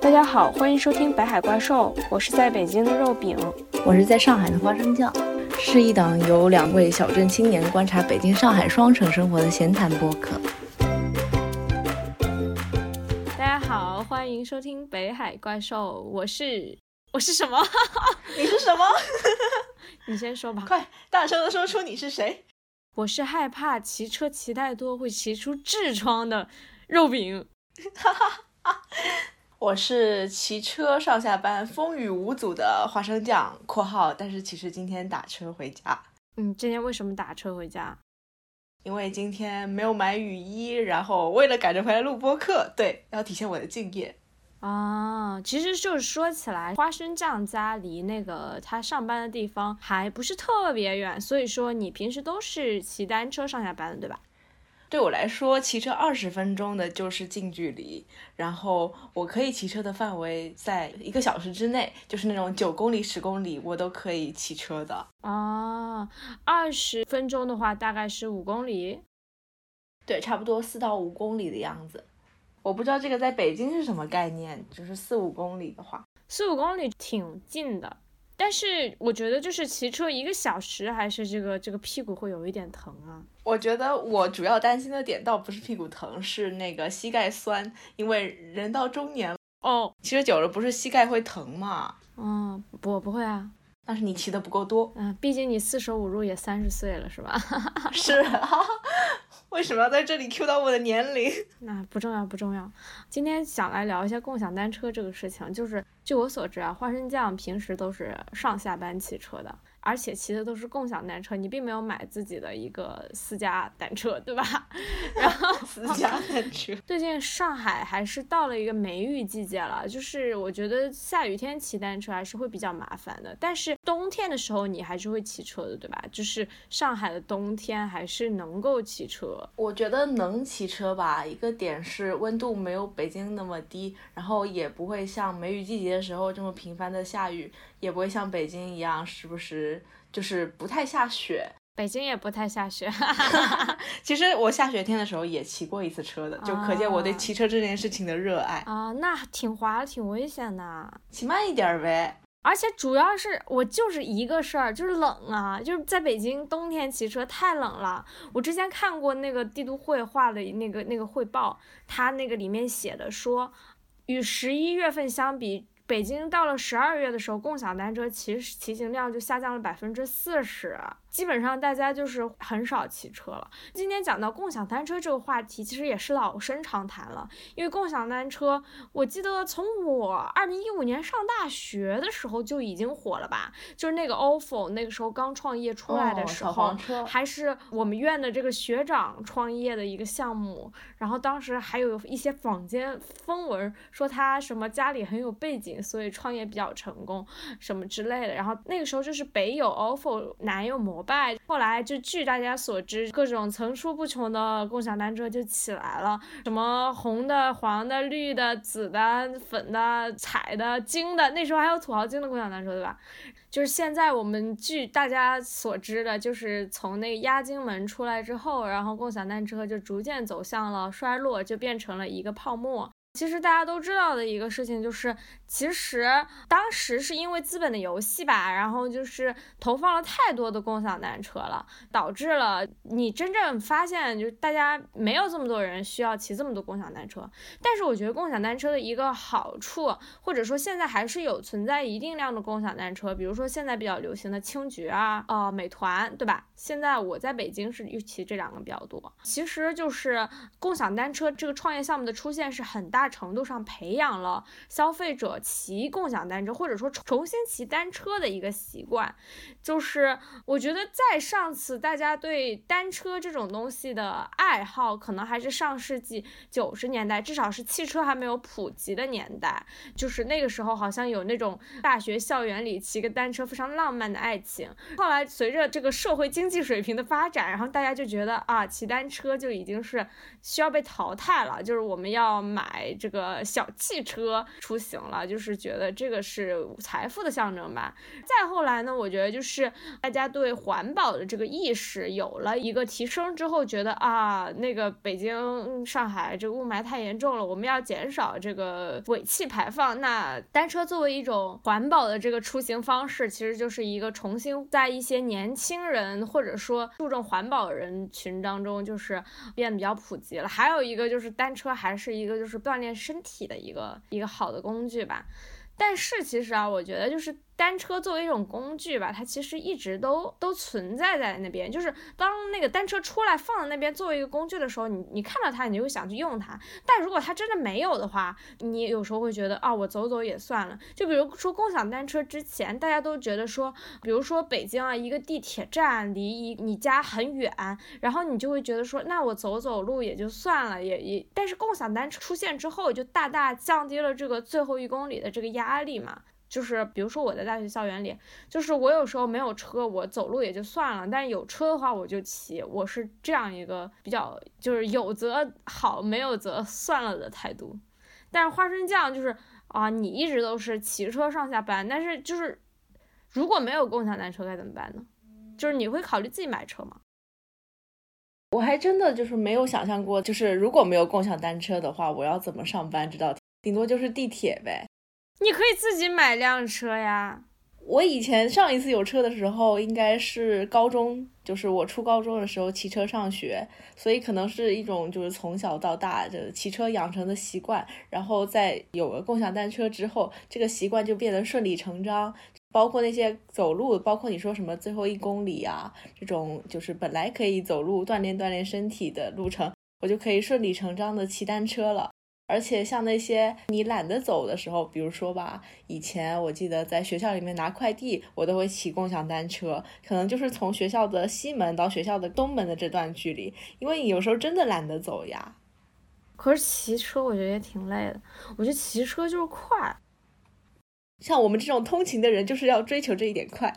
大家好，欢迎收听《北海怪兽》，我是在北京的肉饼，我是在上海的花生酱，是一档由两位小镇青年观察北京、上海双城生活的闲谈播客。大家好，欢迎收听《北海怪兽》，我是我是什么？你是什么？你先说吧，快大声的说出你是谁。我是害怕骑车骑太多会骑出痔疮的肉饼。哈哈哈。我是骑车上下班风雨无阻的花生酱（括号），但是其实今天打车回家。嗯，今天为什么打车回家？因为今天没有买雨衣，然后为了赶着回来录播课，对，要体现我的敬业。啊，其实就是说起来，花生酱家离那个他上班的地方还不是特别远，所以说你平时都是骑单车上下班的，对吧？对我来说，骑车二十分钟的就是近距离，然后我可以骑车的范围在一个小时之内，就是那种九公里、十公里我都可以骑车的。啊，二十分钟的话大概是五公里，对，差不多四到五公里的样子。我不知道这个在北京是什么概念，就是四五公里的话，四五公里挺近的。但是我觉得就是骑车一个小时，还是这个这个屁股会有一点疼啊。我觉得我主要担心的点倒不是屁股疼，是那个膝盖酸，因为人到中年了哦，骑车久了不是膝盖会疼吗？嗯，不不会啊，那是你骑的不够多。嗯，毕竟你四舍五入也三十岁了，是吧？是。为什么要在这里 Q 到我的年龄？那不重要，不重要。今天想来聊一下共享单车这个事情，就是据我所知啊，花生酱平时都是上下班骑车的。而且骑的都是共享单车，你并没有买自己的一个私家单车，对吧？然后 私家单车。最近上海还是到了一个梅雨季节了，就是我觉得下雨天骑单车还是会比较麻烦的。但是冬天的时候你还是会骑车的，对吧？就是上海的冬天还是能够骑车。我觉得能骑车吧，一个点是温度没有北京那么低，然后也不会像梅雨季节的时候这么频繁的下雨。也不会像北京一样，时不时就是不太下雪。北京也不太下雪。其实我下雪天的时候也骑过一次车的，就可见我对骑车这件事情的热爱啊。那挺滑，挺危险的，骑慢一点呗。而且主要是我就是一个事儿，就是冷啊，就是在北京冬天骑车太冷了。我之前看过那个帝都会画的那个那个汇报，它那个里面写的说，与十一月份相比。北京到了十二月的时候，共享单车骑骑行量就下降了百分之四十。基本上大家就是很少骑车了。今天讲到共享单车这个话题，其实也是老生常谈了。因为共享单车，我记得从我二零一五年上大学的时候就已经火了吧？就是那个 ofo 那个时候刚创业出来的时候，还是我们院的这个学长创业的一个项目。然后当时还有一些坊间风闻说他什么家里很有背景，所以创业比较成功什么之类的。然后那个时候就是北有 ofo，南有摩。拜，后来就据大家所知，各种层出不穷的共享单车就起来了，什么红的、黄的、绿的、紫的、粉的、彩的、金的，那时候还有土豪金的共享单车，对吧？就是现在我们据大家所知的，就是从那个押金门出来之后，然后共享单车就逐渐走向了衰落，就变成了一个泡沫。其实大家都知道的一个事情就是，其实当时是因为资本的游戏吧，然后就是投放了太多的共享单车了，导致了你真正发现，就是大家没有这么多人需要骑这么多共享单车。但是我觉得共享单车的一个好处，或者说现在还是有存在一定量的共享单车，比如说现在比较流行的青桔啊，呃，美团，对吧？现在我在北京是骑这两个比较多。其实就是共享单车这个创业项目的出现是很大。程度上培养了消费者骑共享单车，或者说重新骑单车的一个习惯。就是我觉得在上次大家对单车这种东西的爱好，可能还是上世纪九十年代，至少是汽车还没有普及的年代。就是那个时候，好像有那种大学校园里骑个单车非常浪漫的爱情。后来随着这个社会经济水平的发展，然后大家就觉得啊，骑单车就已经是需要被淘汰了，就是我们要买。这个小汽车出行了，就是觉得这个是财富的象征吧。再后来呢，我觉得就是大家对环保的这个意识有了一个提升之后，觉得啊，那个北京、上海这个雾霾太严重了，我们要减少这个尾气排放。那单车作为一种环保的这个出行方式，其实就是一个重新在一些年轻人或者说注重环保人群当中，就是变得比较普及了。还有一个就是单车还是一个就是锻炼身体的一个一个好的工具吧。但是其实啊，我觉得就是。单车作为一种工具吧，它其实一直都都存在在那边。就是当那个单车出来放在那边作为一个工具的时候，你你看到它，你就会想去用它。但如果它真的没有的话，你有时候会觉得啊，我走走也算了。就比如说共享单车之前，大家都觉得说，比如说北京啊，一个地铁站离一你家很远，然后你就会觉得说，那我走走路也就算了，也也。但是共享单车出现之后，就大大降低了这个最后一公里的这个压力嘛。就是比如说我在大学校园里，就是我有时候没有车，我走路也就算了，但有车的话我就骑，我是这样一个比较就是有则好，没有则算了的态度。但是花生酱就是啊，你一直都是骑车上下班，但是就是如果没有共享单车该怎么办呢？就是你会考虑自己买车吗？我还真的就是没有想象过，就是如果没有共享单车的话，我要怎么上班？知道顶多就是地铁呗。你可以自己买辆车呀。我以前上一次有车的时候，应该是高中，就是我初高中的时候骑车上学，所以可能是一种就是从小到大的骑车养成的习惯。然后在有了共享单车之后，这个习惯就变得顺理成章。包括那些走路，包括你说什么最后一公里啊，这种就是本来可以走路锻炼锻炼身体的路程，我就可以顺理成章的骑单车了。而且像那些你懒得走的时候，比如说吧，以前我记得在学校里面拿快递，我都会骑共享单车，可能就是从学校的西门到学校的东门的这段距离，因为你有时候真的懒得走呀。可是骑车我觉得也挺累的，我觉得骑车就是快。像我们这种通勤的人，就是要追求这一点快。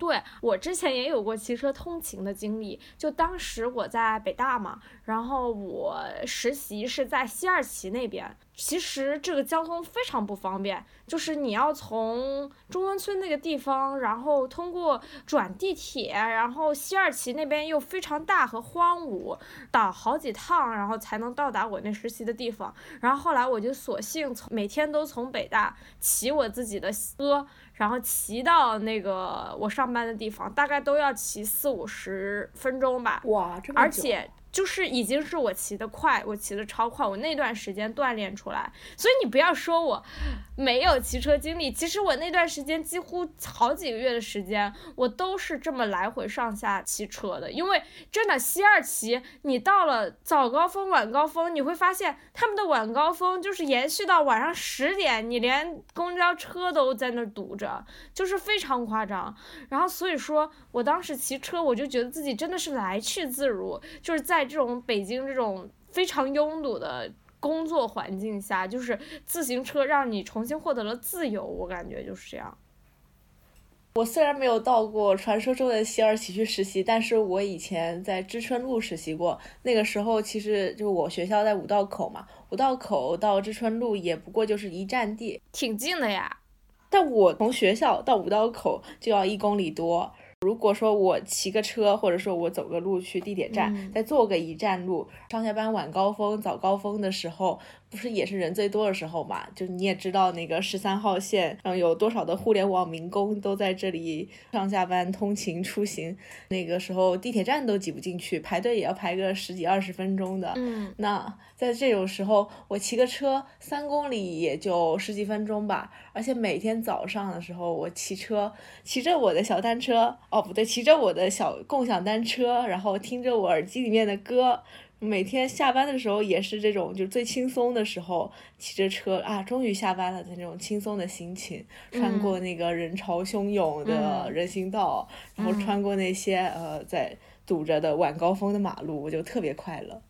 对我之前也有过骑车通勤的经历，就当时我在北大嘛，然后我实习是在西二旗那边。其实这个交通非常不方便，就是你要从中关村那个地方，然后通过转地铁，然后西二旗那边又非常大和荒芜，倒好几趟，然后才能到达我那实习的地方。然后后来我就索性从每天都从北大骑我自己的车，然后骑到那个我上班的地方，大概都要骑四五十分钟吧。哇，这么而且。就是已经是我骑的快，我骑的超快，我那段时间锻炼出来，所以你不要说我没有骑车经历，其实我那段时间几乎好几个月的时间，我都是这么来回上下骑车的，因为真的西二旗，你到了早高峰、晚高峰，你会发现他们的晚高峰就是延续到晚上十点，你连公交车都在那堵着，就是非常夸张。然后所以说我当时骑车，我就觉得自己真的是来去自如，就是在。在这种北京这种非常拥堵的工作环境下，就是自行车让你重新获得了自由，我感觉就是这样。我虽然没有到过传说中的西二旗去实习，但是我以前在知春路实习过。那个时候其实就我学校在五道口嘛，五道口到知春路也不过就是一站地，挺近的呀。但我从学校到五道口就要一公里多。如果说我骑个车，或者说我走个路去地铁站，再坐个一站路，上下班晚高峰、早高峰的时候。不是也是人最多的时候嘛？就你也知道那个十三号线，嗯，有多少的互联网民工都在这里上下班通勤出行。那个时候地铁站都挤不进去，排队也要排个十几二十分钟的。嗯，那在这种时候，我骑个车三公里也就十几分钟吧。而且每天早上的时候，我骑车，骑着我的小单车，哦不对，骑着我的小共享单车，然后听着我耳机里面的歌。每天下班的时候也是这种，就最轻松的时候，骑着车啊，终于下班了的那种轻松的心情，穿过那个人潮汹涌的人行道，然后穿过那些呃在堵着的晚高峰的马路，我就特别快乐。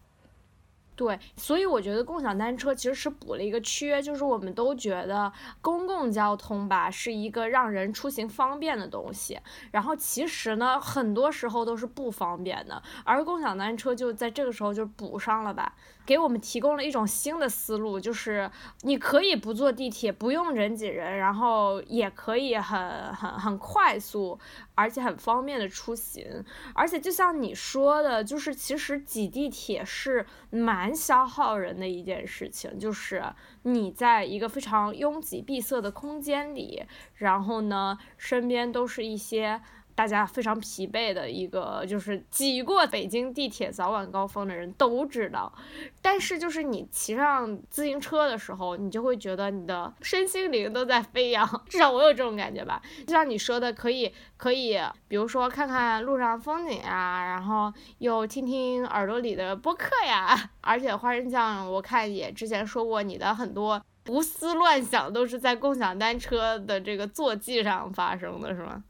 对，所以我觉得共享单车其实是补了一个缺，就是我们都觉得公共交通吧是一个让人出行方便的东西，然后其实呢，很多时候都是不方便的，而共享单车就在这个时候就补上了吧。给我们提供了一种新的思路，就是你可以不坐地铁，不用人挤人，然后也可以很很很快速，而且很方便的出行。而且就像你说的，就是其实挤地铁是蛮消耗人的一件事情，就是你在一个非常拥挤闭塞的空间里，然后呢，身边都是一些。大家非常疲惫的一个，就是挤过北京地铁早晚高峰的人都知道，但是就是你骑上自行车的时候，你就会觉得你的身心灵都在飞扬，至少我有这种感觉吧。就像你说的，可以可以，比如说看看路上风景呀，然后又听听耳朵里的播客呀，而且花生酱我看也之前说过，你的很多胡思乱想都是在共享单车的这个坐骑上发生的，是吗？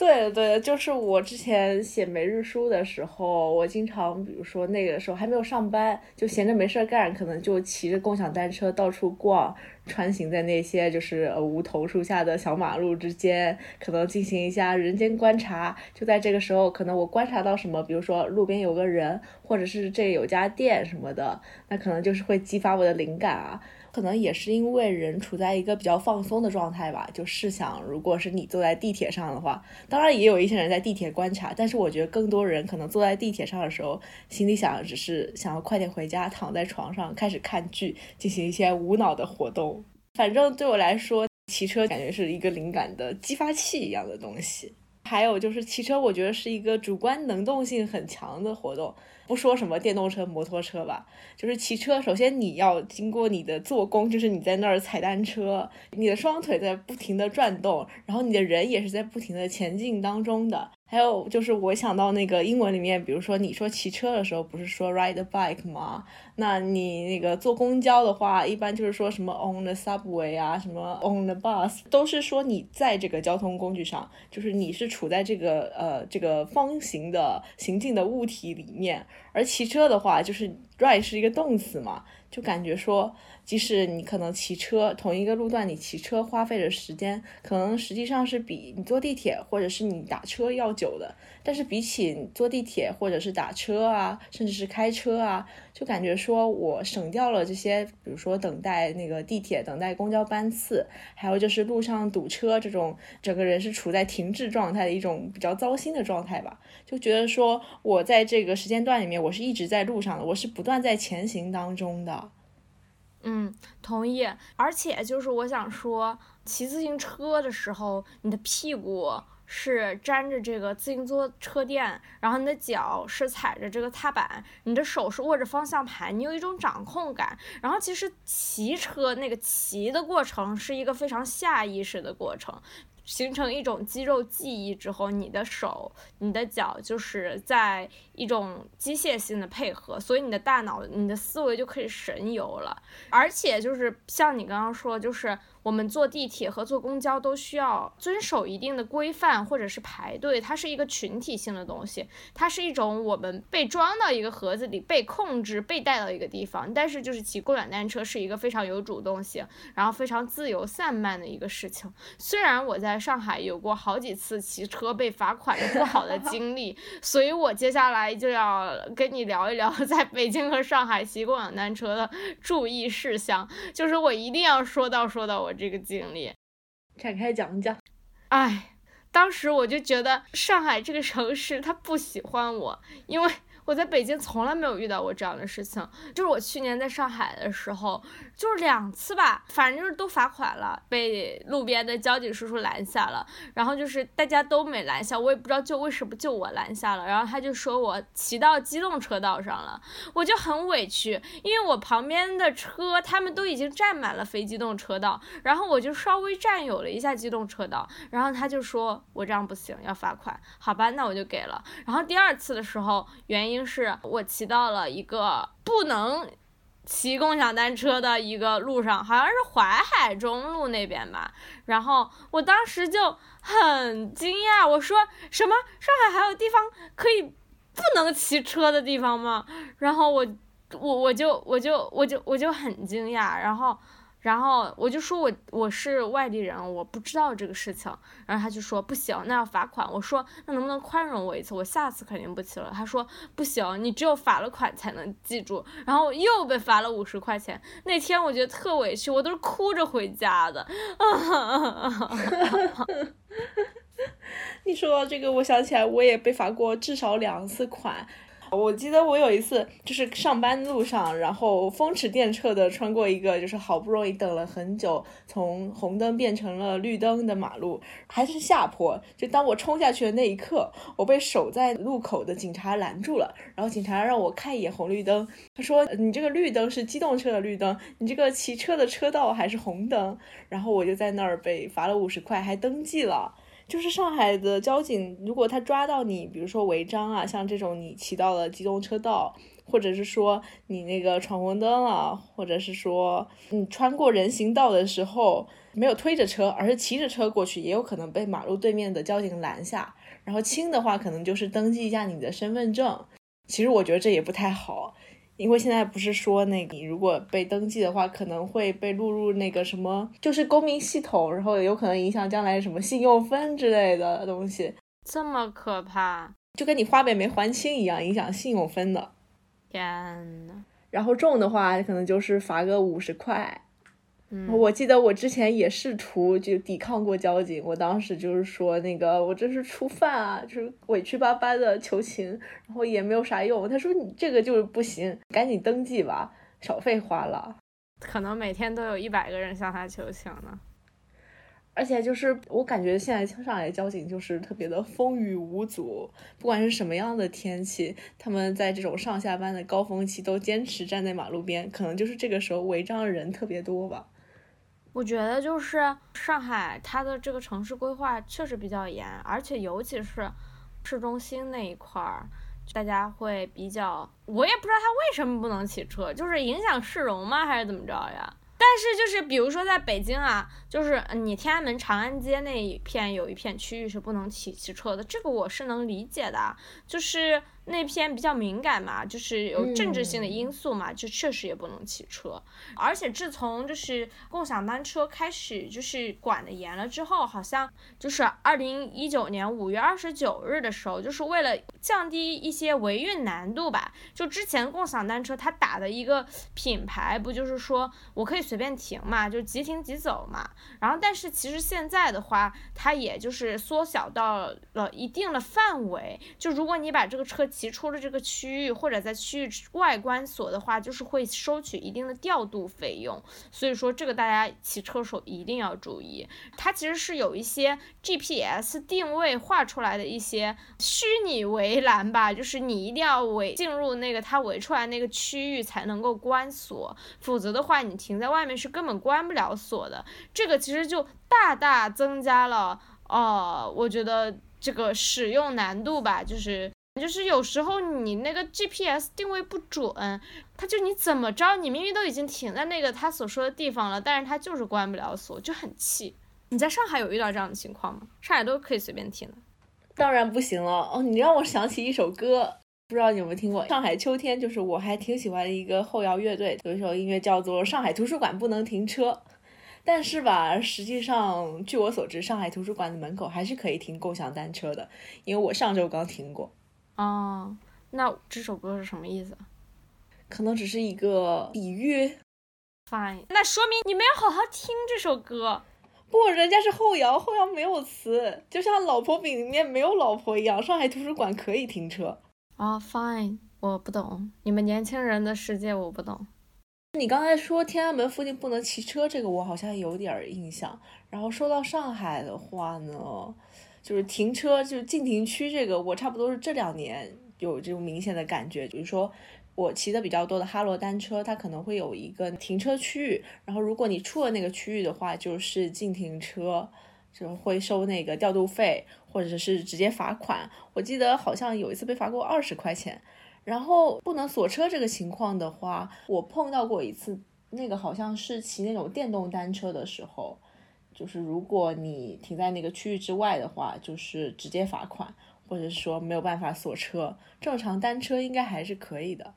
对对，就是我之前写每日书的时候，我经常，比如说那个时候还没有上班，就闲着没事儿干，可能就骑着共享单车到处逛，穿行在那些就是梧桐树下的小马路之间，可能进行一下人间观察。就在这个时候，可能我观察到什么，比如说路边有个人，或者是这有家店什么的，那可能就是会激发我的灵感啊。可能也是因为人处在一个比较放松的状态吧。就试想，如果是你坐在地铁上的话，当然也有一些人在地铁观察，但是我觉得更多人可能坐在地铁上的时候，心里想的只是想要快点回家，躺在床上开始看剧，进行一些无脑的活动。反正对我来说，骑车感觉是一个灵感的激发器一样的东西。还有就是骑车，我觉得是一个主观能动性很强的活动。不说什么电动车、摩托车吧，就是骑车。首先你要经过你的做工，就是你在那儿踩单车，你的双腿在不停的转动，然后你的人也是在不停的前进当中的。还有就是我想到那个英文里面，比如说你说骑车的时候，不是说 ride a bike 吗？那你那个坐公交的话，一般就是说什么 on the subway 啊，什么 on the bus，都是说你在这个交通工具上，就是你是处在这个呃这个方形的行进的物体里面。而骑车的话，就是 ride 是一个动词嘛，就感觉说，即使你可能骑车同一个路段，你骑车花费的时间，可能实际上是比你坐地铁或者是你打车要久的。但是比起坐地铁或者是打车啊，甚至是开车啊，就感觉说我省掉了这些，比如说等待那个地铁、等待公交班次，还有就是路上堵车这种，整个人是处在停滞状态的一种比较糟心的状态吧。就觉得说我在这个时间段里面，我是一直在路上的，我是不断在前行当中的。嗯，同意。而且就是我想说，骑自行车的时候，你的屁股。是粘着这个自行车车垫，然后你的脚是踩着这个踏板，你的手是握着方向盘，你有一种掌控感。然后其实骑车那个骑的过程是一个非常下意识的过程。形成一种肌肉记忆之后，你的手、你的脚就是在一种机械性的配合，所以你的大脑、你的思维就可以神游了。而且就是像你刚刚说，就是我们坐地铁和坐公交都需要遵守一定的规范或者是排队，它是一个群体性的东西，它是一种我们被装到一个盒子里、被控制、被带到一个地方。但是就是骑共享单车是一个非常有主动性，然后非常自由散漫的一个事情。虽然我在。上海有过好几次骑车被罚款的不好的经历，所以我接下来就要跟你聊一聊在北京和上海骑共享单车的注意事项。就是我一定要说到说到我这个经历，展开讲讲。哎，当时我就觉得上海这个城市他不喜欢我，因为。我在北京从来没有遇到过这样的事情，就是我去年在上海的时候，就是两次吧，反正就是都罚款了，被路边的交警叔叔拦下了，然后就是大家都没拦下，我也不知道就为什么就我拦下了，然后他就说我骑到机动车道上了，我就很委屈，因为我旁边的车他们都已经占满了非机动车道，然后我就稍微占有了一下机动车道，然后他就说我这样不行，要罚款，好吧，那我就给了，然后第二次的时候原因。是我骑到了一个不能骑共享单车的一个路上，好像是淮海中路那边吧。然后我当时就很惊讶，我说什么上海还有地方可以不能骑车的地方吗？然后我我我就我就我就我就很惊讶。然后然后我就说我我是外地人，我不知道这个事情。然后他就说不行，那要罚款。我说那能不能宽容我一次？我下次肯定不骑了。他说不行，你只有罚了款才能记住。然后又被罚了五十块钱。那天我觉得特委屈，我都是哭着回家的。你说到这个，我想起来我也被罚过至少两次款。我记得我有一次就是上班路上，然后风驰电掣的穿过一个就是好不容易等了很久，从红灯变成了绿灯的马路，还是下坡。就当我冲下去的那一刻，我被守在路口的警察拦住了，然后警察让我看一眼红绿灯，他说你这个绿灯是机动车的绿灯，你这个骑车的车道还是红灯。然后我就在那儿被罚了五十块，还登记了。就是上海的交警，如果他抓到你，比如说违章啊，像这种你骑到了机动车道，或者是说你那个闯红灯了，或者是说你穿过人行道的时候没有推着车，而是骑着车过去，也有可能被马路对面的交警拦下。然后轻的话，可能就是登记一下你的身份证。其实我觉得这也不太好。因为现在不是说那你如果被登记的话，可能会被录入那个什么，就是公民系统，然后有可能影响将来什么信用分之类的东西。这么可怕，就跟你花呗没还清一样，影响信用分的。天呐，然后重的话，可能就是罚个五十块。我记得我之前也试图就抵抗过交警，我当时就是说那个我这是初犯啊，就是委屈巴巴的求情，然后也没有啥用。他说你这个就是不行，赶紧登记吧，少费花了。可能每天都有一百个人向他求情呢。而且就是我感觉现在上海交警就是特别的风雨无阻，不管是什么样的天气，他们在这种上下班的高峰期都坚持站在马路边，可能就是这个时候违章的人特别多吧。我觉得就是上海，它的这个城市规划确实比较严，而且尤其是市中心那一块儿，大家会比较，我也不知道他为什么不能骑车，就是影响市容吗，还是怎么着呀？但是就是比如说在北京啊，就是你天安门长安街那一片有一片区域是不能骑骑车的，这个我是能理解的，就是。那篇比较敏感嘛，就是有政治性的因素嘛，就确实也不能骑车。而且自从就是共享单车开始就是管的严了之后，好像就是二零一九年五月二十九日的时候，就是为了降低一些维运难度吧。就之前共享单车它打的一个品牌，不就是说我可以随便停嘛，就即停即走嘛。然后但是其实现在的话，它也就是缩小到了一定的范围。就如果你把这个车骑出了这个区域，或者在区域外关锁的话，就是会收取一定的调度费用。所以说，这个大家骑车时候一定要注意。它其实是有一些 GPS 定位画出来的一些虚拟围栏吧，就是你一定要围进入那个它围出来那个区域才能够关锁，否则的话，你停在外面是根本关不了锁的。这个其实就大大增加了，呃，我觉得这个使用难度吧，就是。就是有时候你那个 GPS 定位不准，它就你怎么着，你明明都已经停在那个他所说的地方了，但是它就是关不了锁，就很气。你在上海有遇到这样的情况吗？上海都可以随便停的？当然不行了哦！你让我想起一首歌，不知道你有没有听过《上海秋天》，就是我还挺喜欢的一个后摇乐队，有一首音乐叫做《上海图书馆不能停车》，但是吧，实际上据我所知，上海图书馆的门口还是可以停共享单车的，因为我上周刚停过。哦，那这首歌是什么意思？可能只是一个比喻。Fine，那说明你没有好好听这首歌。不，人家是后摇，后摇没有词，就像老婆饼里面没有老婆一样。上海图书馆可以停车。啊，Fine，我不懂，你们年轻人的世界我不懂。你刚才说天安门附近不能骑车，这个我好像有点印象。然后说到上海的话呢？就是停车，就是禁停区这个，我差不多是这两年有这种明显的感觉。比如说，我骑的比较多的哈罗单车，它可能会有一个停车区域，然后如果你出了那个区域的话，就是禁停车，就会收那个调度费，或者是直接罚款。我记得好像有一次被罚过二十块钱。然后不能锁车这个情况的话，我碰到过一次，那个好像是骑那种电动单车的时候。就是如果你停在那个区域之外的话，就是直接罚款，或者说没有办法锁车。正常单车应该还是可以的。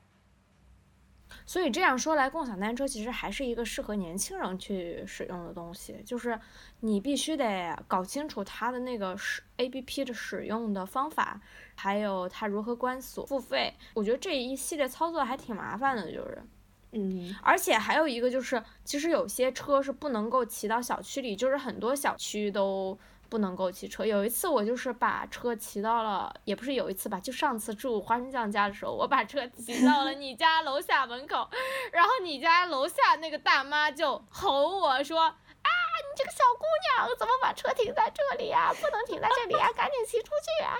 所以这样说来，共享单车其实还是一个适合年轻人去使用的东西，就是你必须得搞清楚它的那个使 A P P 的使用的方法，还有它如何关锁付费。我觉得这一系列操作还挺麻烦的，就是，嗯，而且还有一个就是，其实有些车是不能够骑到小区里，就是很多小区都。不能够骑车。有一次我就是把车骑到了，也不是有一次吧，就上次住花生酱家的时候，我把车骑到了你家楼下门口，然后你家楼下那个大妈就吼我说：“啊，你这个小姑娘怎么把车停在这里呀？不能停在这里呀，赶紧骑出去啊！”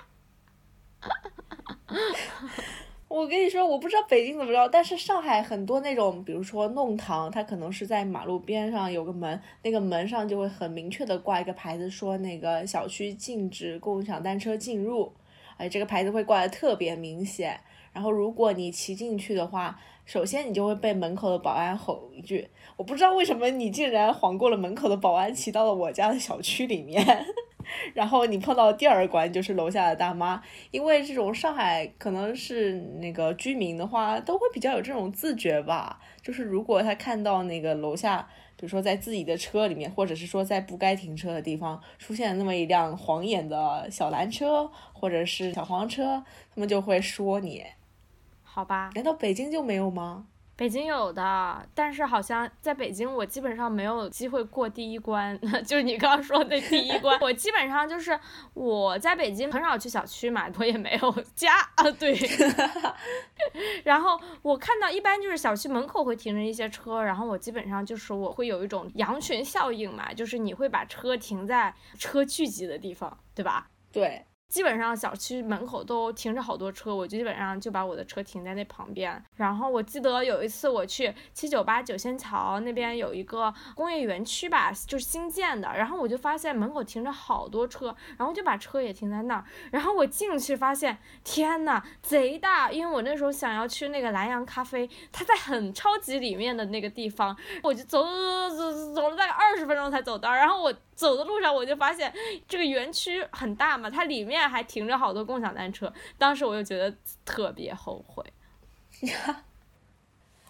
我跟你说，我不知道北京怎么着，但是上海很多那种，比如说弄堂，它可能是在马路边上有个门，那个门上就会很明确的挂一个牌子，说那个小区禁止共享单车进入，哎，这个牌子会挂的特别明显。然后如果你骑进去的话，首先你就会被门口的保安吼一句，我不知道为什么你竟然晃过了门口的保安，骑到了我家的小区里面。然后你碰到第二关就是楼下的大妈，因为这种上海可能是那个居民的话，都会比较有这种自觉吧。就是如果他看到那个楼下，比如说在自己的车里面，或者是说在不该停车的地方出现了那么一辆晃眼的小蓝车或者是小黄车，他们就会说你。好吧？难道北京就没有吗？北京有的，但是好像在北京我基本上没有机会过第一关，就是你刚刚说的第一关。我基本上就是我在北京很少去小区嘛，我也没有家啊，对。然后我看到一般就是小区门口会停着一些车，然后我基本上就是我会有一种羊群效应嘛，就是你会把车停在车聚集的地方，对吧？对。基本上小区门口都停着好多车，我就基本上就把我的车停在那旁边。然后我记得有一次我去七九八九仙桥那边有一个工业园区吧，就是新建的。然后我就发现门口停着好多车，然后就把车也停在那儿。然后我进去发现，天呐，贼大！因为我那时候想要去那个蓝洋咖啡，它在很超级里面的那个地方，我就走走走走走了大概二十分钟才走到。然后我。走的路上我就发现这个园区很大嘛，它里面还停着好多共享单车。当时我就觉得特别后悔。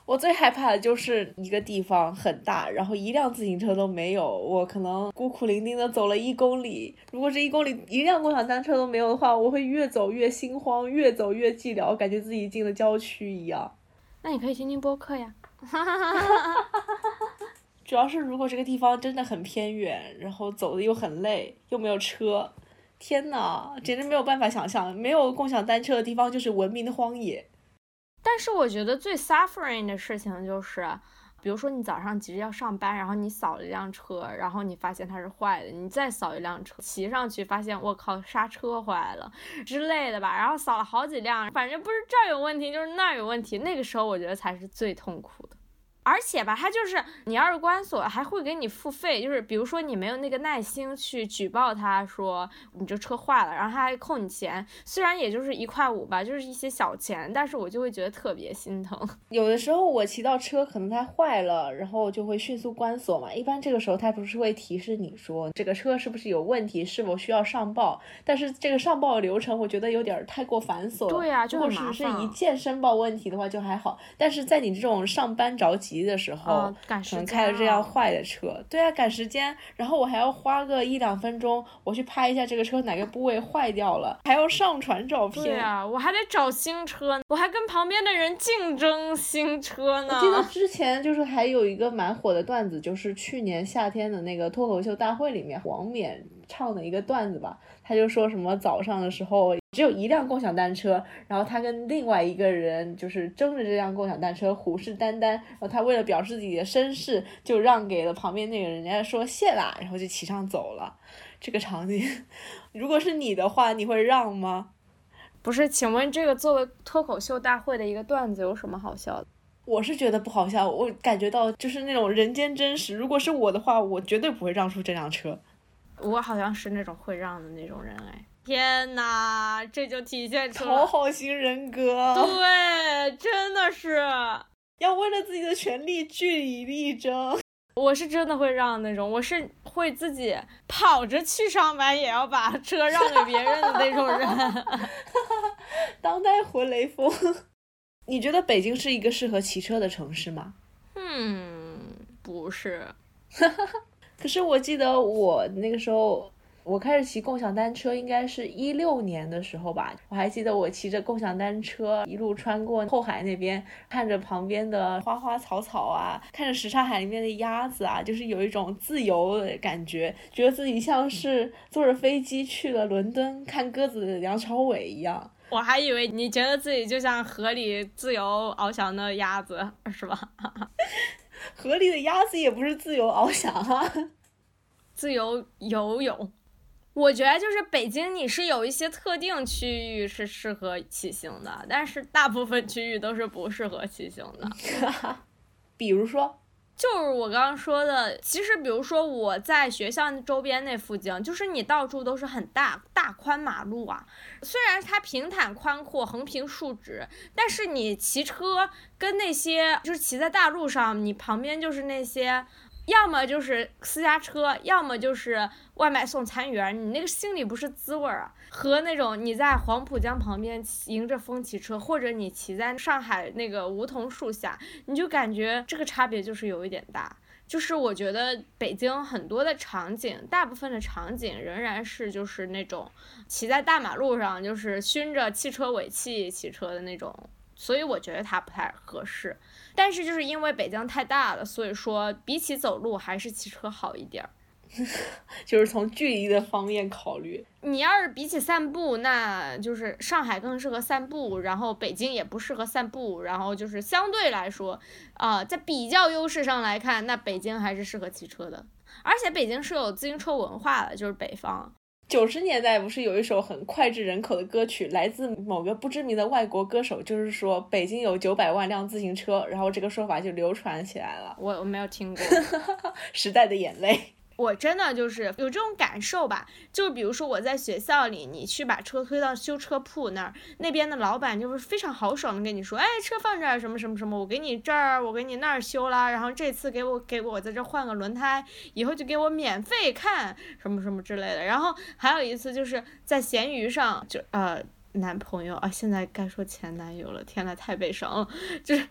我最害怕的就是一个地方很大，然后一辆自行车都没有，我可能孤苦伶仃的走了一公里。如果这一公里一辆共享单车都没有的话，我会越走越心慌，越走越寂寥，感觉自己进了郊区一样。那你可以听听播客呀。主要是如果这个地方真的很偏远，然后走的又很累，又没有车，天呐，简直没有办法想象，没有共享单车的地方就是文明的荒野。但是我觉得最 suffering 的事情就是，比如说你早上急着要上班，然后你扫了一辆车，然后你发现它是坏的，你再扫一辆车，骑上去发现我靠刹车坏了之类的吧，然后扫了好几辆，反正不是这儿有问题就是那儿有问题，那个时候我觉得才是最痛苦的。而且吧，它就是你要是关锁，还会给你付费。就是比如说你没有那个耐心去举报他，说你这车坏了，然后他还扣你钱。虽然也就是一块五吧，就是一些小钱，但是我就会觉得特别心疼。有的时候我骑到车可能它坏了，然后就会迅速关锁嘛。一般这个时候它不是会提示你说这个车是不是有问题，是否需要上报？但是这个上报流程我觉得有点太过繁琐了。对呀，就如果只是一键申报问题的话就还好，但是在你这种上班着急。急的时候，可能开着这样坏的车，对啊，赶时间，然后我还要花个一两分钟，我去拍一下这个车哪个部位坏掉了，还要上传照片。对啊，我还得找新车，我还跟旁边的人竞争新车呢。我记得 之前就是还有一个蛮火的段子，就是去年夏天的那个脱口秀大会里面，王冕唱的一个段子吧。他就说什么早上的时候只有一辆共享单车，然后他跟另外一个人就是争着这辆共享单车，虎视眈眈。然后他为了表示自己的身世，就让给了旁边那个人，人家说谢啦，然后就骑上走了。这个场景，如果是你的话，你会让吗？不是，请问这个作为脱口秀大会的一个段子有什么好笑的？我是觉得不好笑，我感觉到就是那种人间真实。如果是我的话，我绝对不会让出这辆车。我好像是那种会让的那种人哎，天呐，这就体现出讨好型人格。对，真的是要为了自己的权利据理力争。我是真的会让那种，我是会自己跑着去上班也要把车让给别人的那种人。当代活雷锋。你觉得北京是一个适合骑车的城市吗？嗯，不是。可是我记得我那个时候。我开始骑共享单车，应该是一六年的时候吧。我还记得我骑着共享单车一路穿过后海那边，看着旁边的花花草草啊，看着什刹海里面的鸭子啊，就是有一种自由的感觉，觉得自己像是坐着飞机去了伦敦看鸽子梁朝伟一样。我还以为你觉得自己就像河里自由翱翔的鸭子，是吧？河里的鸭子也不是自由翱翔啊，自由游泳。我觉得就是北京，你是有一些特定区域是适合骑行的，但是大部分区域都是不适合骑行的。比如说，就是我刚刚说的，其实比如说我在学校周边那附近，就是你到处都是很大大宽马路啊，虽然它平坦宽阔、横平竖直，但是你骑车跟那些就是骑在大路上，你旁边就是那些。要么就是私家车，要么就是外卖送餐员，你那个心里不是滋味儿啊。和那种你在黄浦江旁边迎着风骑车，或者你骑在上海那个梧桐树下，你就感觉这个差别就是有一点大。就是我觉得北京很多的场景，大部分的场景仍然是就是那种骑在大马路上，就是熏着汽车尾气骑车的那种，所以我觉得它不太合适。但是就是因为北京太大了，所以说比起走路还是骑车好一点儿。就是从距离的方面考虑，你要是比起散步，那就是上海更适合散步，然后北京也不适合散步，然后就是相对来说，啊，在比较优势上来看，那北京还是适合骑车的。而且北京是有自行车文化的，就是北方。九十年代不是有一首很脍炙人口的歌曲，来自某个不知名的外国歌手，就是说北京有九百万辆自行车，然后这个说法就流传起来了。我我没有听过，时代的眼泪。我真的就是有这种感受吧，就比如说我在学校里，你去把车推到修车铺那儿，那边的老板就是非常豪爽的跟你说，哎，车放这儿，什么什么什么，我给你这儿，我给你那儿修啦，然后这次给我给我在这换个轮胎，以后就给我免费看什么什么之类的。然后还有一次就是在闲鱼上，就呃男朋友啊，现在该说前男友了，天呐，太悲伤了，就是。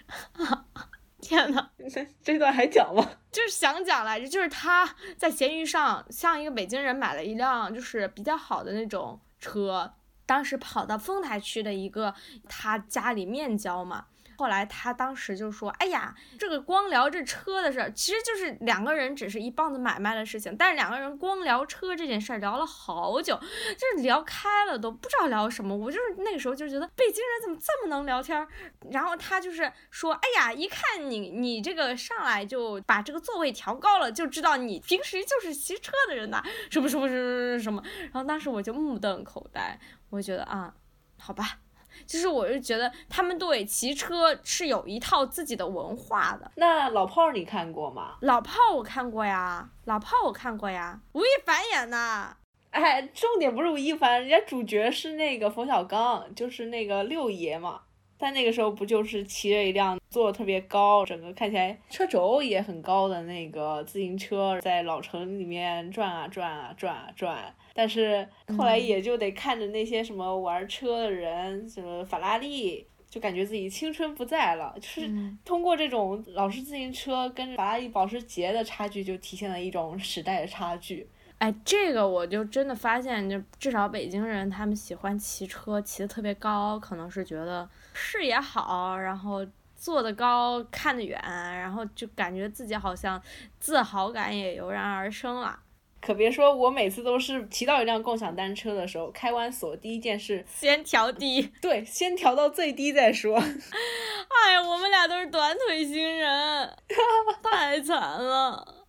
天呐，这这段还讲吗？就是想讲来着，就是他在闲鱼上像一个北京人买了一辆就是比较好的那种车，当时跑到丰台区的一个他家里面交嘛。后来他当时就说：“哎呀，这个光聊这车的事儿，其实就是两个人只是一棒子买卖的事情。但是两个人光聊车这件事儿聊了好久，就是聊开了都不知道聊什么。我就是那个时候就觉得北京人怎么这么能聊天儿。然后他就是说：哎呀，一看你你这个上来就把这个座位调高了，就知道你平时就是骑车的人呐，什么什么什么什么。然后当时我就目瞪口呆，我觉得啊，好吧。”就是我就觉得他们对骑车是有一套自己的文化的。那老炮儿你看过吗？老炮儿我看过呀，老炮儿我看过呀，吴亦凡演的。哎，重点不是吴亦凡，人家主角是那个冯小刚，就是那个六爷嘛。他那个时候不就是骑着一辆坐的特别高，整个看起来车轴也很高的那个自行车，在老城里面转啊转啊转啊转。但是后来也就得看着那些什么玩车的人，什么法拉利，就感觉自己青春不在了。就是通过这种老式自行车跟法拉利、保时捷的差距，就体现了一种时代的差距。哎，这个我就真的发现，就至少北京人他们喜欢骑车，骑的特别高，可能是觉得视野好，然后坐得高，看得远，然后就感觉自己好像自豪感也油然而生了。可别说，我每次都是骑到一辆共享单车的时候，开完锁第一件事先调低，对，先调到最低再说。哎呀，我们俩都是短腿新人，太惨了。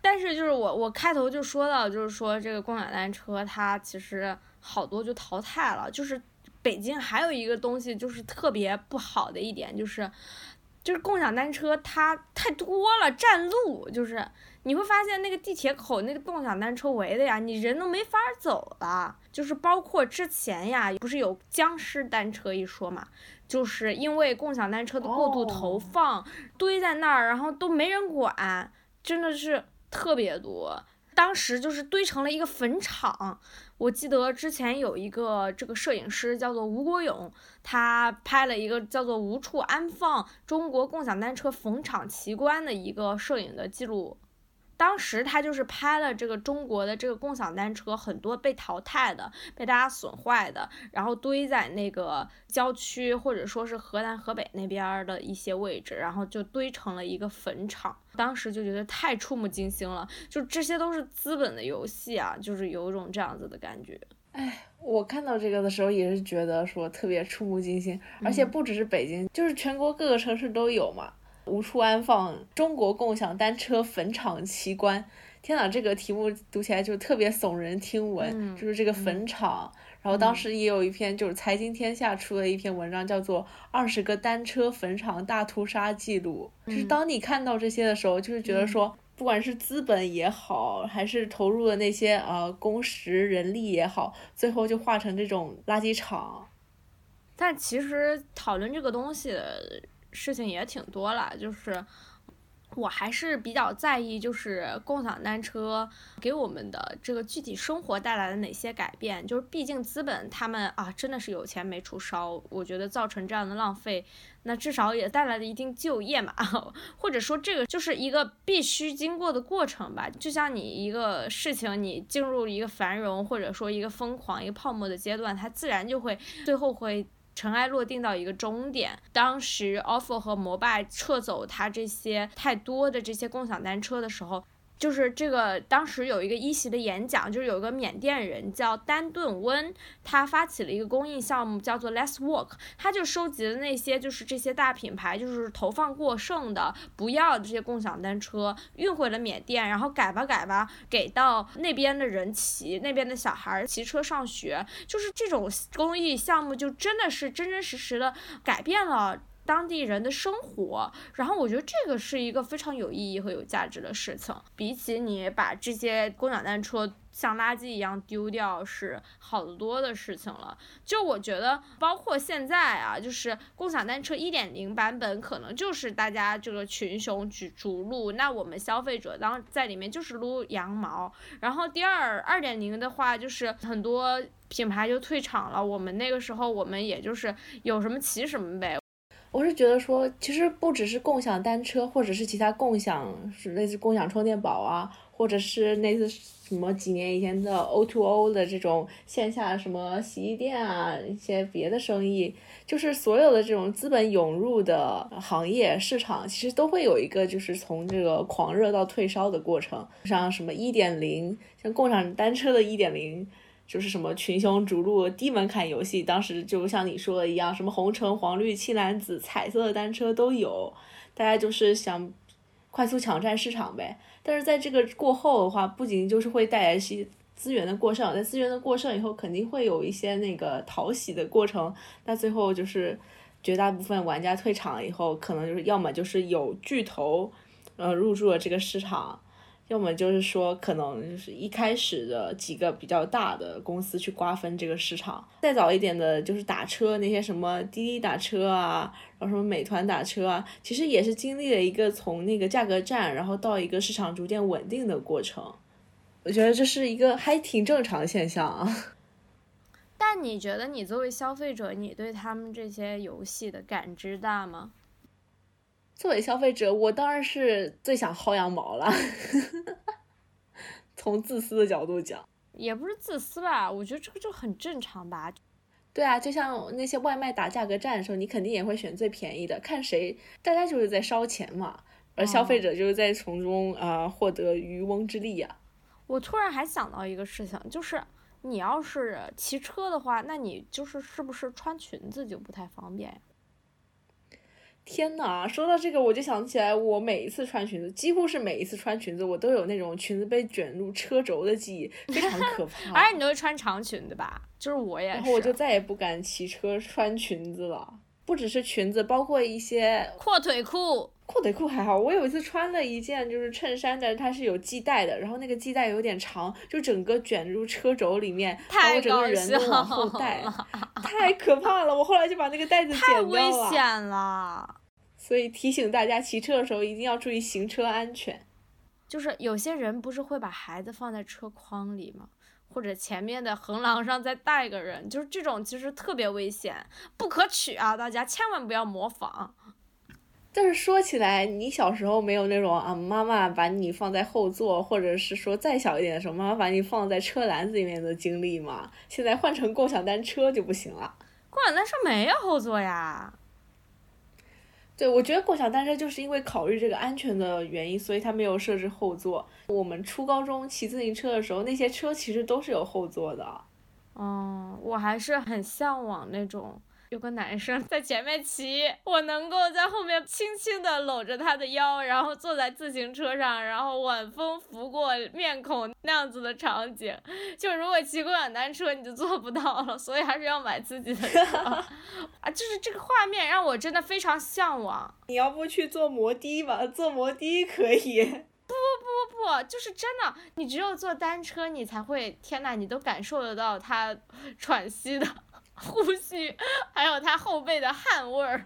但是就是我，我开头就说到，就是说这个共享单车它其实好多就淘汰了。就是北京还有一个东西就是特别不好的一点，就是就是共享单车它太多了，占路，就是。你会发现那个地铁口那个共享单车围的呀，你人都没法走了。就是包括之前呀，不是有僵尸单车一说嘛？就是因为共享单车的过度投放，堆在那儿，然后都没人管，真的是特别多。当时就是堆成了一个坟场。我记得之前有一个这个摄影师叫做吴国勇，他拍了一个叫做《无处安放中国共享单车坟场奇观》的一个摄影的记录。当时他就是拍了这个中国的这个共享单车，很多被淘汰的、被大家损坏的，然后堆在那个郊区或者说是河南、河北那边的一些位置，然后就堆成了一个坟场。当时就觉得太触目惊心了，就这些都是资本的游戏啊，就是有一种这样子的感觉。哎，我看到这个的时候也是觉得说特别触目惊心，而且不只是北京，就是全国各个城市都有嘛。无处安放中国共享单车坟场奇观，天哪，这个题目读起来就特别耸人听闻。就是这个坟场，然后当时也有一篇就是财经天下出的一篇文章，叫做《二十个单车坟场大屠杀记录》。就是当你看到这些的时候，就是觉得说，不管是资本也好，还是投入的那些呃工时人力也好，最后就化成这种垃圾场。但其实讨论这个东西。事情也挺多了，就是我还是比较在意，就是共享单车给我们的这个具体生活带来了哪些改变。就是毕竟资本他们啊，真的是有钱没处烧，我觉得造成这样的浪费，那至少也带来了一定就业嘛，或者说这个就是一个必须经过的过程吧。就像你一个事情，你进入一个繁荣或者说一个疯狂、一个泡沫的阶段，它自然就会最后会。尘埃落定到一个终点。当时，ofo 和摩拜撤走它这些太多的这些共享单车的时候。就是这个，当时有一个一席的演讲，就是有一个缅甸人叫丹顿温，他发起了一个公益项目，叫做 Let's Walk，他就收集了那些就是这些大品牌就是投放过剩的不要的这些共享单车，运回了缅甸，然后改吧改吧，给到那边的人骑，那边的小孩骑车上学，就是这种公益项目，就真的是真真实实的改变了。当地人的生活，然后我觉得这个是一个非常有意义和有价值的事情，比起你把这些共享单车像垃圾一样丢掉是好得多的事情了。就我觉得，包括现在啊，就是共享单车一点零版本，可能就是大家这个群雄逐逐鹿，那我们消费者当在里面就是撸羊毛。然后第二二点零的话，就是很多品牌就退场了，我们那个时候我们也就是有什么骑什么呗。我是觉得说，其实不只是共享单车，或者是其他共享，是类似共享充电宝啊，或者是类似什么几年以前的 O to O 的这种线下什么洗衣店啊，一些别的生意，就是所有的这种资本涌入的行业市场，其实都会有一个就是从这个狂热到退烧的过程，像什么一点零，像共享单车的一点零。就是什么群雄逐鹿低门槛游戏，当时就像你说的一样，什么红橙黄绿青蓝紫彩色的单车都有，大家就是想快速抢占市场呗。但是在这个过后的话，不仅就是会带来一些资源的过剩，在资源的过剩以后，肯定会有一些那个淘洗的过程。那最后就是绝大部分玩家退场以后，可能就是要么就是有巨头呃入驻了这个市场。要么就是说，可能就是一开始的几个比较大的公司去瓜分这个市场，再早一点的，就是打车那些什么滴滴打车啊，然后什么美团打车啊，其实也是经历了一个从那个价格战，然后到一个市场逐渐稳定的过程。我觉得这是一个还挺正常的现象啊。但你觉得，你作为消费者，你对他们这些游戏的感知大吗？作为消费者，我当然是最想薅羊毛了。从自私的角度讲，也不是自私吧，我觉得这个就很正常吧。对啊，就像那些外卖打价格战的时候，你肯定也会选最便宜的，看谁，大家就是在烧钱嘛，而消费者就是在从中啊获得渔翁之利呀。我突然还想到一个事情，就是你要是骑车的话，那你就是是不是穿裙子就不太方便？天呐，说到这个，我就想起来，我每一次穿裙子，几乎是每一次穿裙子，我都有那种裙子被卷入车轴的记忆，非常可 怕。而且你都是穿长裙对吧？就是我也是。然后我就再也不敢骑车穿裙子了。不只是裙子，包括一些阔腿裤。阔腿裤还好，我有一次穿了一件就是衬衫的，它是有系带的，然后那个系带有点长，就整个卷入车轴里面，把我整个人都往后带，太可怕了！我后来就把那个带子剪掉了。太危险了。所以提醒大家，骑车的时候一定要注意行车安全。就是有些人不是会把孩子放在车筐里吗？或者前面的横廊上再带个人，就是这种其实特别危险，不可取啊！大家千万不要模仿。但是说起来，你小时候没有那种啊，妈妈把你放在后座，或者是说再小一点的时候，妈妈把你放在车篮子里面的经历吗？现在换成共享单车就不行了。共享单车没有后座呀。对，我觉得共享单车就是因为考虑这个安全的原因，所以它没有设置后座。我们初高中骑自行车的时候，那些车其实都是有后座的。嗯，我还是很向往那种。有个男生在前面骑，我能够在后面轻轻地搂着他的腰，然后坐在自行车上，然后晚风拂过面孔那样子的场景，就如果骑共享单车你就做不到了，所以还是要买自己的 车啊！就是这个画面让我真的非常向往。你要不去坐摩的吧？坐摩的可以。不不不不不，就是真的，你只有坐单车，你才会天呐，你都感受得到他喘息的。呼吸，还有他后背的汗味儿，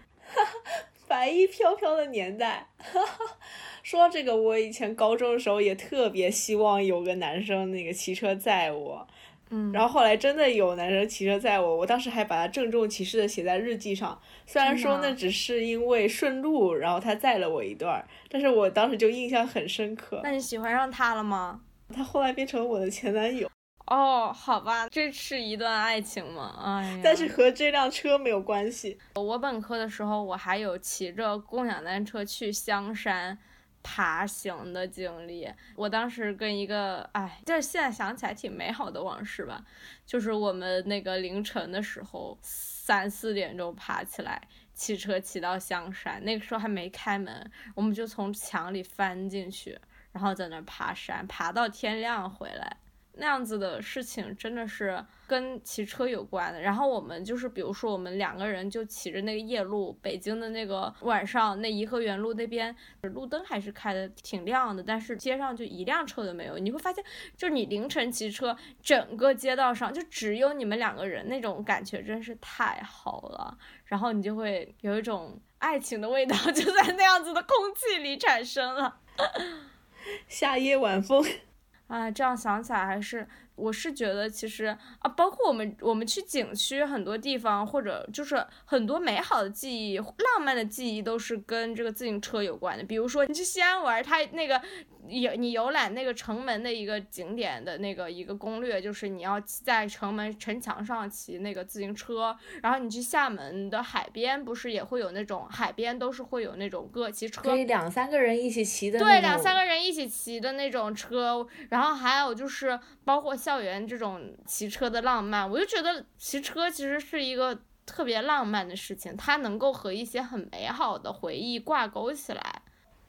白衣飘飘的年代。说这个，我以前高中的时候也特别希望有个男生那个骑车载我，嗯，然后后来真的有男生骑车载我，我当时还把他郑重其事的写在日记上。虽然说那只是因为顺路，然后他载了我一段，但是我当时就印象很深刻。那你喜欢上他了吗？他后来变成了我的前男友。哦，好吧，这是一段爱情吗？哎，但是和这辆车没有关系。我本科的时候，我还有骑着共享单车去香山爬行的经历。我当时跟一个，哎，这现在想起来挺美好的往事吧。就是我们那个凌晨的时候，三四点钟爬起来，骑车骑到香山，那个时候还没开门，我们就从墙里翻进去，然后在那爬山，爬到天亮回来。那样子的事情真的是跟骑车有关的。然后我们就是，比如说我们两个人就骑着那个夜路，北京的那个晚上，那颐和园路那边路灯还是开的挺亮的，但是街上就一辆车都没有。你会发现，就是你凌晨骑车，整个街道上就只有你们两个人，那种感觉真是太好了。然后你就会有一种爱情的味道，就在那样子的空气里产生了。夏夜晚风。啊，这样想起来还是，我是觉得其实啊，包括我们我们去景区很多地方，或者就是很多美好的记忆、浪漫的记忆，都是跟这个自行车有关的。比如说你去西安玩，它那个。游你游览那个城门的一个景点的那个一个攻略，就是你要在城门城墙上骑那个自行车，然后你去厦门的海边，不是也会有那种海边都是会有那种各骑车，可以两三个人一起骑的，对，两三个人一起骑的那种车，然后还有就是包括校园这种骑车的浪漫，我就觉得骑车其实是一个特别浪漫的事情，它能够和一些很美好的回忆挂钩起来，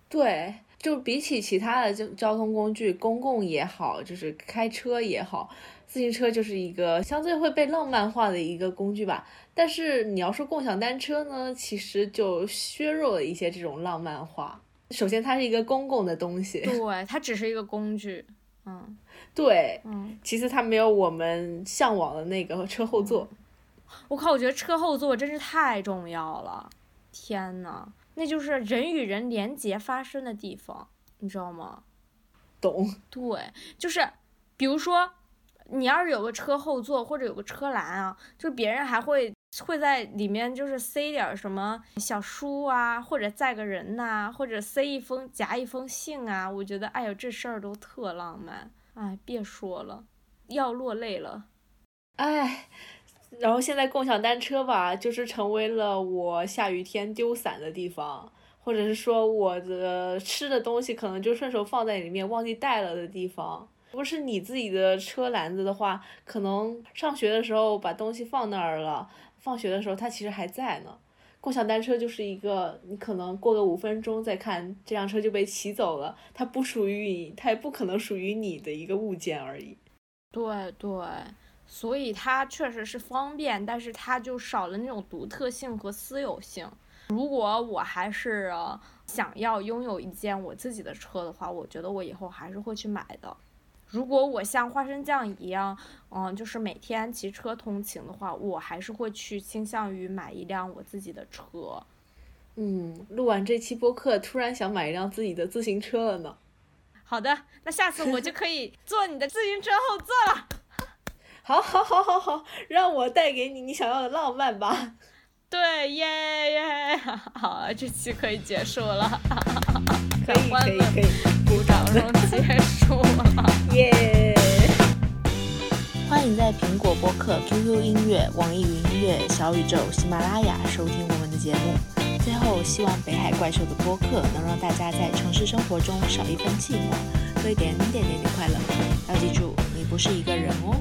对。就比起其他的交交通工具，公共也好，就是开车也好，自行车就是一个相对会被浪漫化的一个工具吧。但是你要说共享单车呢，其实就削弱了一些这种浪漫化。首先，它是一个公共的东西，对，它只是一个工具，嗯，对，嗯。其次，它没有我们向往的那个车后座。我靠，我觉得车后座真是太重要了，天呐。那就是人与人连接发生的地方，你知道吗？懂。对，就是，比如说，你要是有个车后座或者有个车篮啊，就别人还会会在里面就是塞点什么小书啊，或者载个人呐，或者塞一封夹一封信啊。我觉得，哎呦，这事儿都特浪漫。哎，别说了，要落泪了。哎。然后现在共享单车吧，就是成为了我下雨天丢伞的地方，或者是说我的吃的东西可能就顺手放在里面忘记带了的地方。如果是你自己的车篮子的话，可能上学的时候把东西放那儿了，放学的时候它其实还在呢。共享单车就是一个你可能过个五分钟再看这辆车就被骑走了，它不属于你，它也不可能属于你的一个物件而已。对对。所以它确实是方便，但是它就少了那种独特性和私有性。如果我还是想要拥有一件我自己的车的话，我觉得我以后还是会去买的。如果我像花生酱一样，嗯，就是每天骑车通勤的话，我还是会去倾向于买一辆我自己的车。嗯，录完这期播客，突然想买一辆自己的自行车了呢。好的，那下次我就可以坐你的自行车后座了。好，好，好，好，好，让我带给你你想要的浪漫吧。对，耶耶，好，这期可以结束了。可以，可以，可以，鼓掌 声结束了。耶！欢迎在苹果播客、QQ 音乐、网易云音乐、小宇宙、喜马拉雅收听我们的节目。最后，希望北海怪兽的播客能让大家在城市生活中少一份寂寞，多一点点点点快乐。要记住，你不是一个人哦。